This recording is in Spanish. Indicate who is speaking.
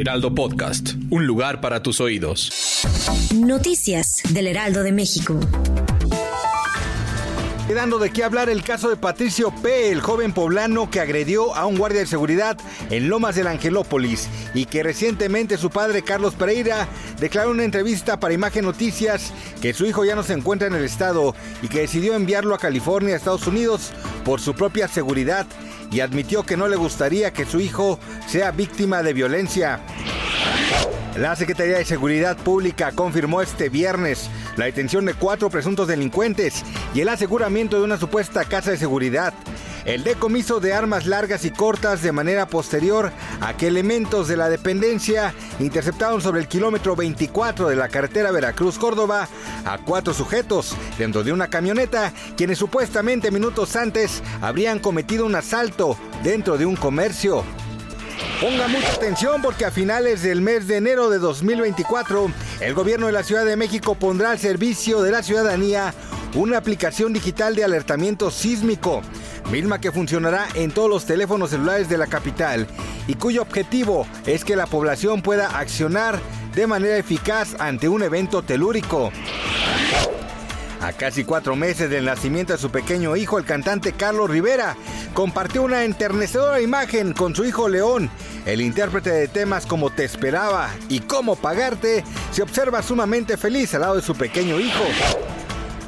Speaker 1: Heraldo Podcast, un lugar para tus oídos.
Speaker 2: Noticias del Heraldo de México.
Speaker 3: Quedando de qué hablar el caso de Patricio P., el joven poblano que agredió a un guardia de seguridad en Lomas del Angelópolis y que recientemente su padre Carlos Pereira declaró en una entrevista para Imagen Noticias que su hijo ya no se encuentra en el estado y que decidió enviarlo a California, Estados Unidos, por su propia seguridad y admitió que no le gustaría que su hijo sea víctima de violencia. La Secretaría de Seguridad Pública confirmó este viernes la detención de cuatro presuntos delincuentes y el aseguramiento de una supuesta casa de seguridad. El decomiso de armas largas y cortas de manera posterior a que elementos de la dependencia interceptaron sobre el kilómetro 24 de la carretera Veracruz-Córdoba a cuatro sujetos dentro de una camioneta, quienes supuestamente minutos antes habrían cometido un asalto dentro de un comercio. Ponga mucha atención porque a finales del mes de enero de 2024, el gobierno de la Ciudad de México pondrá al servicio de la ciudadanía una aplicación digital de alertamiento sísmico, misma que funcionará en todos los teléfonos celulares de la capital y cuyo objetivo es que la población pueda accionar de manera eficaz ante un evento telúrico. A casi cuatro meses del nacimiento de su pequeño hijo, el cantante Carlos Rivera compartió una enternecedora imagen con su hijo León. El intérprete de temas como Te esperaba y Cómo pagarte se observa sumamente feliz al lado de su pequeño hijo.